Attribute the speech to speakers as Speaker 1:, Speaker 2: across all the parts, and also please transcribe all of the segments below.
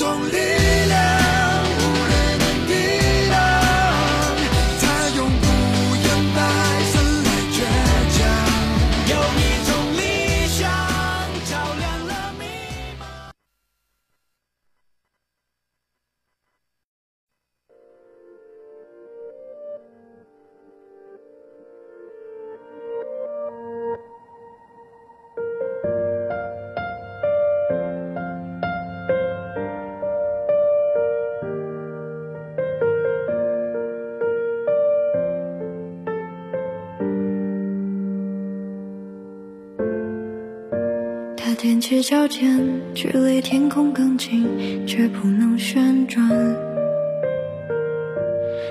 Speaker 1: 有一
Speaker 2: 踮起脚尖，距离天空更近，却不能旋转。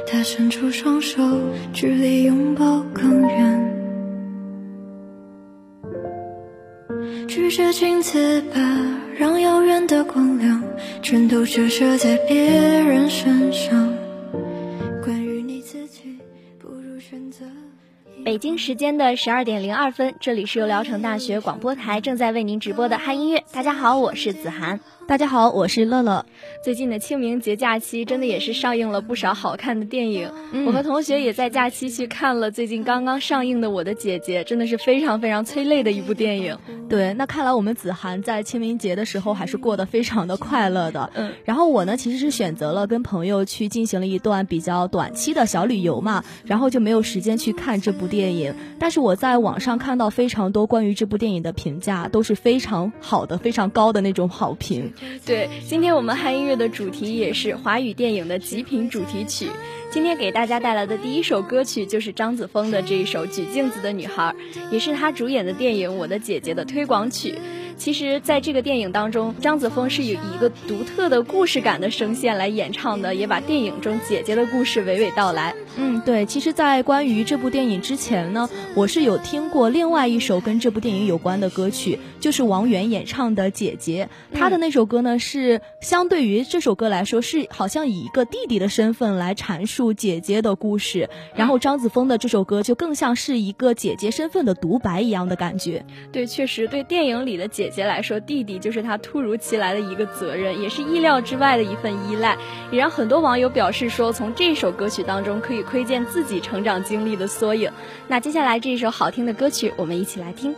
Speaker 2: 他伸出双手，距离拥抱更远。拒绝镜子吧，让遥远的光亮全都折射在别人身上。
Speaker 3: 北京时间的十二点零二分，这里是由聊城大学广播台正在为您直播的嗨音乐。大家好，我是子涵。
Speaker 4: 大家好，我是乐乐。
Speaker 3: 最近的清明节假期，真的也是上映了不少好看的电影。我和同学也在假期去看了最近刚刚上映的《我的姐姐》，真的是非常非常催泪的一部电影。
Speaker 4: 对，那看来我们子涵在清明节的时候还是过得非常的快乐的。嗯，然后我呢，其实是选择了跟朋友去进行了一段比较短期的小旅游嘛，然后就没有时间去看这部电影。但是我在网上看到非常多关于这部电影的评价，都是非常好的、非常高的那种好评。
Speaker 3: 对，今天我们嗨音乐的主题也是华语电影的极品主题曲。今天给大家带来的第一首歌曲就是张子枫的这一首《举镜子的女孩》，也是她主演的电影《我的姐姐》的推广曲。其实，在这个电影当中，张子枫是以一个独特的故事感的声线来演唱的，也把电影中姐姐的故事娓娓道来。
Speaker 4: 嗯，对。其实，在关于这部电影之前呢，我是有听过另外一首跟这部电影有关的歌曲，就是王源演唱的《姐姐》。他的那首歌呢，是相对于这首歌来说，是好像以一个弟弟的身份来阐述姐姐的故事。然后，张子枫的这首歌就更像是一个姐姐身份的独白一样的感觉。
Speaker 3: 对，确实，对电影里的姐。姐姐来说，弟弟就是她突如其来的一个责任，也是意料之外的一份依赖，也让很多网友表示说，从这首歌曲当中可以窥见自己成长经历的缩影。那接下来这一首好听的歌曲，我们一起来听。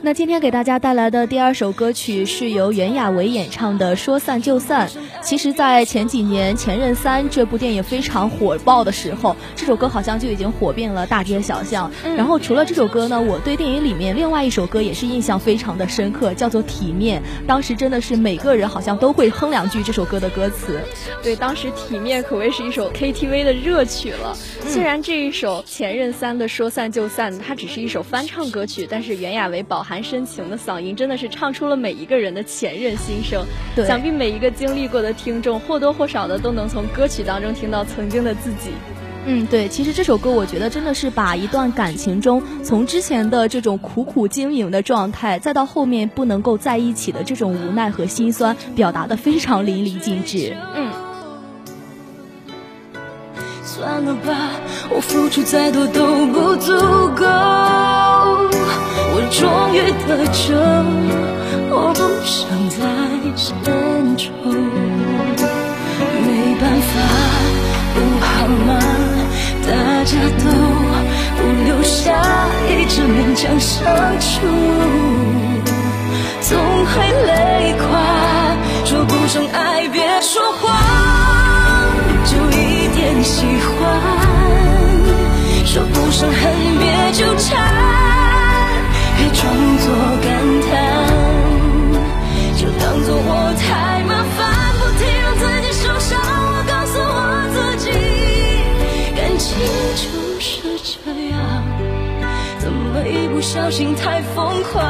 Speaker 5: 那
Speaker 4: 今天给大家带来的第二首歌曲是由袁娅维演唱的《说散就散》。其实，在前几年《前任三》这部电影非常火爆的时候，这首歌好像就已经火遍了大街小巷。然后，除了这首歌呢，我对电影里面另外一首歌也是印象非常的深刻，叫做《体面》。当时真的是每个人好像都会哼两句这首歌的歌词。
Speaker 2: 对，当时《体面》可谓是一首 KTV 的热曲了。虽然这一首《前任三》的《说散就散》，它只是一首翻唱歌曲，但是袁娅维饱含深情的嗓音，真的是唱出了每一个人的前任心声。
Speaker 4: 对
Speaker 2: 想必每一个经历过的听众，或多或少的都能从歌曲当中听到曾经的自己。
Speaker 4: 嗯，对，其实这首歌我觉得真的是把一段感情中从之前的这种苦苦经营的状态，再到后面不能够在一起的这种无奈和心酸，表达的非常淋漓尽致。
Speaker 2: 嗯，
Speaker 5: 算了吧，我付出再多都不足够。终于得救，我不想再牵愁。没办法，不好吗？大家都不留下，一直勉强相处，总会累垮。说不上爱，别说谎，就一点喜欢；说不上恨，别纠缠，当作感叹，就当做我太麻烦，不停让自己受伤。我告诉我自己，感情就是这样，怎么一不小心太疯狂？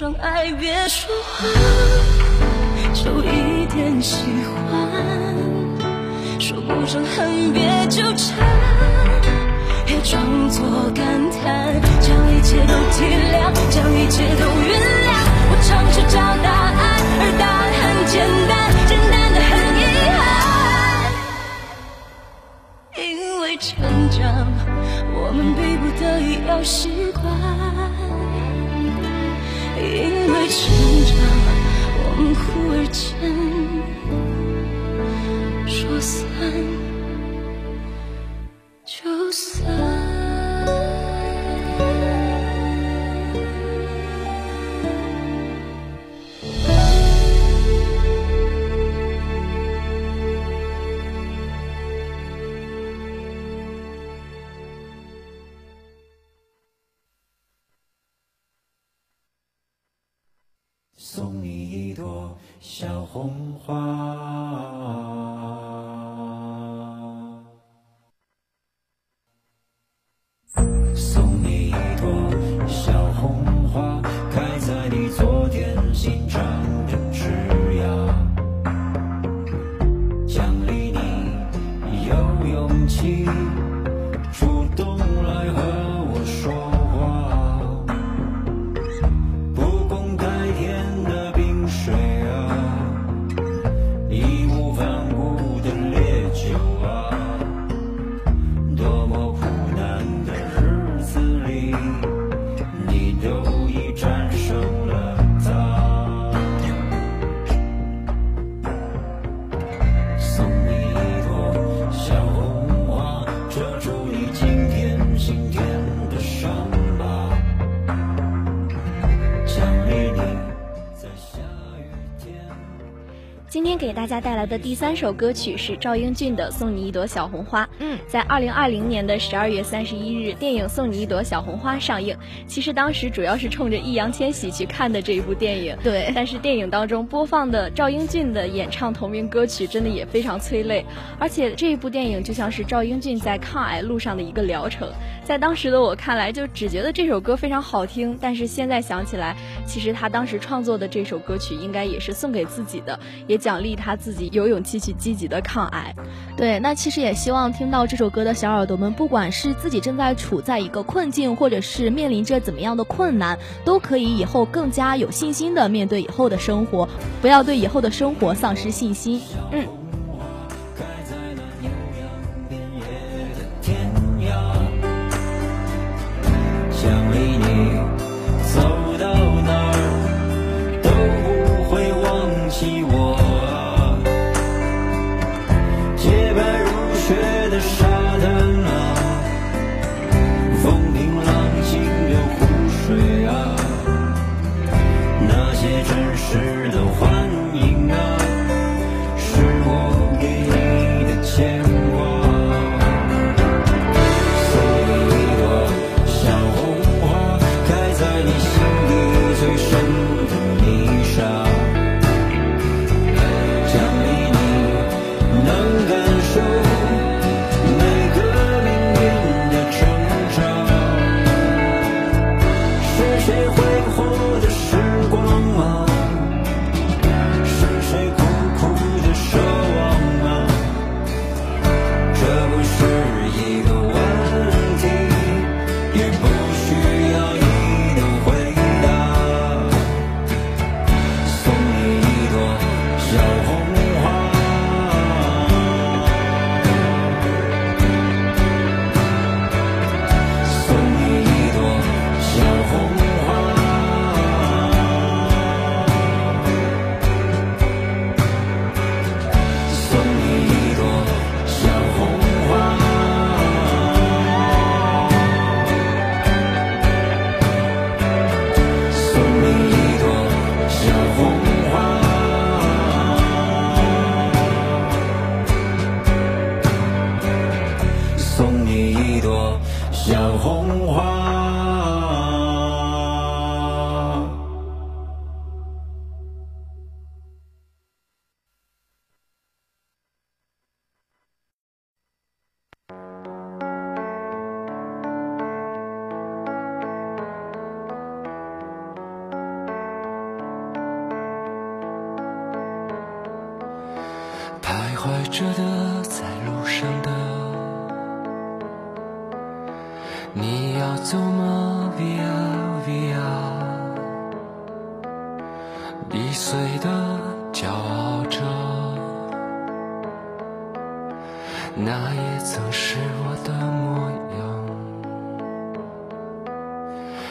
Speaker 5: 说爱，别说谎，就一点喜欢。说不上恨，别纠缠，别装作感叹，将一切都体谅，将一切都
Speaker 6: 送你一朵小红花。今天给大家带来的第三首歌曲是赵英俊的《送你一朵小红花》。
Speaker 4: 嗯，
Speaker 6: 在二零二零年的十二月三十一日，电影《送你一朵小红花》上映。其实当时主要是冲着易烊千玺去看的这一部电影。
Speaker 4: 对，
Speaker 6: 但是电影当中播放的赵英俊的演唱同名歌曲，真的也非常催泪。而且这一部电影就像是赵英俊在抗癌路上的一个疗程。在当时的我看来，就只觉得这首歌非常好听。但是现在想起来，其实他当时创作的这首歌曲，应该也是送给自己的，也奖励他自己有勇气去积极的抗癌。
Speaker 4: 对，那其实也希望听到这首歌的小耳朵们，不管是自己正在处在一个困境，或者是面临着怎么样的困难，都可以以后更加有信心的面对以后的生活，不要对以后的生活丧失信心。
Speaker 6: 嗯。
Speaker 7: 着的，在路上的，你要走吗？Via Via，易碎的骄傲着，那也曾是我的模样。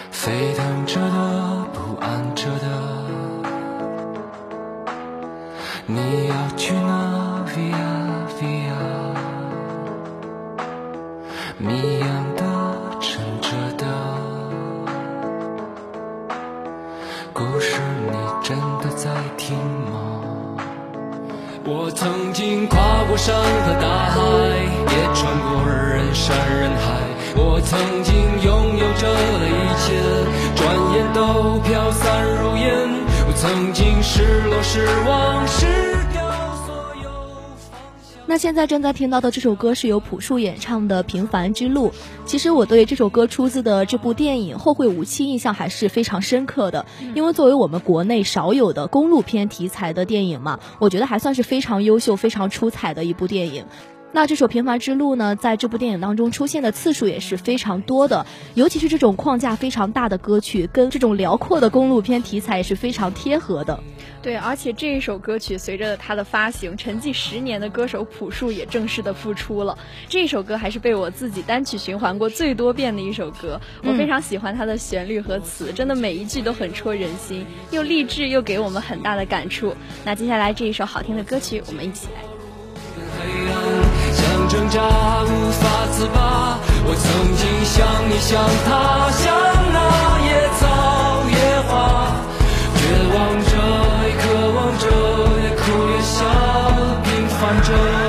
Speaker 7: 沸腾着的，我曾经跨过山和大海，也穿过人山人海。我曾经拥有着的一切，转眼都飘散如烟。我曾经失落失望失。
Speaker 4: 那现在正在听到的这首歌是由朴树演唱的《平凡之路》。其实我对这首歌出自的这部电影《后会无期》印象还是非常深刻的，因为作为我们国内少有的公路片题材的电影嘛，我觉得还算是非常优秀、非常出彩的一部电影。那这首《平凡之路》呢，在这部电影当中出现的次数也是非常多的，尤其是这种框架非常大的歌曲，跟这种辽阔的公路片题材也是非常贴合的。
Speaker 6: 对，而且这一首歌曲随着它的发行，沉寂十年的歌手朴树也正式的复出了。这首歌还是被我自己单曲循环过最多遍的一首歌，我非常喜欢它的旋律和词，真的每一句都很戳人心，又励志又给我们很大的感触。那接下来这一首好听的歌曲，我们一起来。
Speaker 7: 挣扎无法自拔我曾经像你像他像那野草野花绝望着也渴望着也哭也笑平凡着。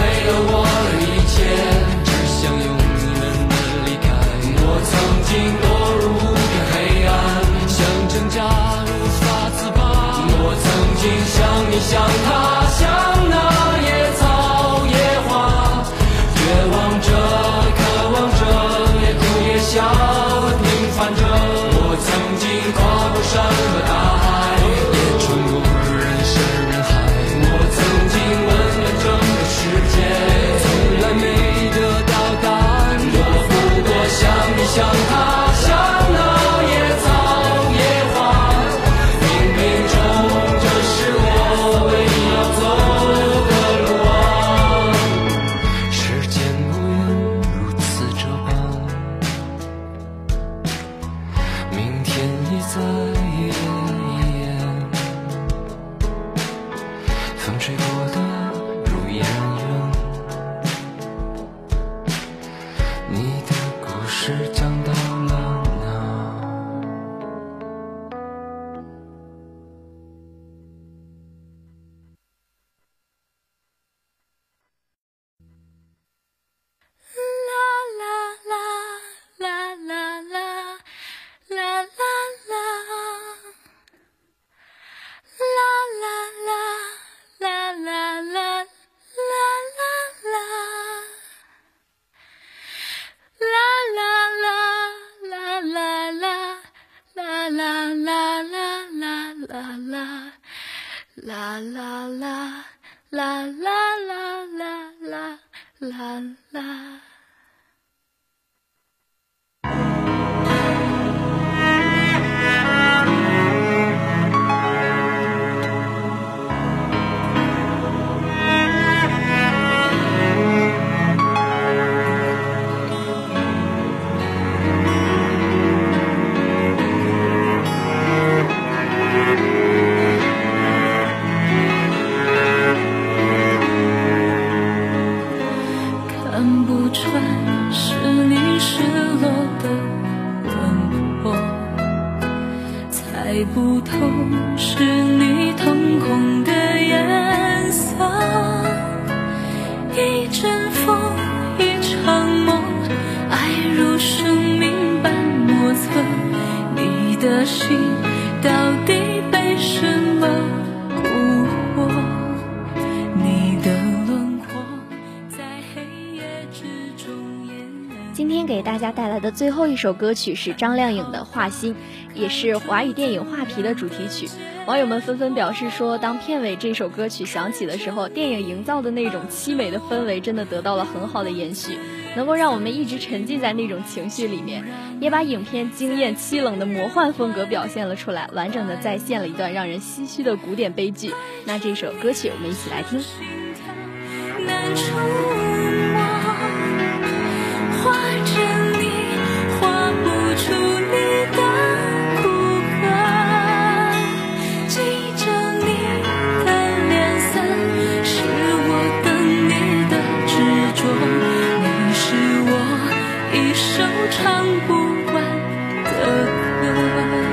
Speaker 7: 像他像那野草野花，绝望着，渴望着，也哭也笑，平凡着。我曾经跨过山和大
Speaker 2: 今天给大家带来的最后一首歌曲是张靓颖的《画心》，也是华语电影《画皮》的主题曲。网友们纷纷表示说，当片尾这首歌曲响起的时候，电影营造的那种凄美的氛围真的得到了很好的延续，能够让我们一直沉浸在那种情绪里面，也把影片惊艳凄冷的魔幻风格表现了出来，完整的再现了一段让人唏嘘的古典悲剧。那这首歌曲我们一起来听。
Speaker 5: 首唱不完的歌。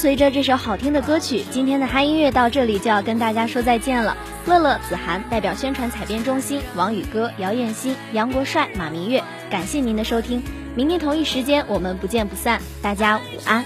Speaker 2: 随着这首好听的歌曲，今天的嗨音乐到这里就要跟大家说再见了。乐乐、子涵代表宣传采编中心，王宇哥、姚艳欣、杨国帅、马明月，感谢您的收听。明天同一时间我们不见不散，大家午安。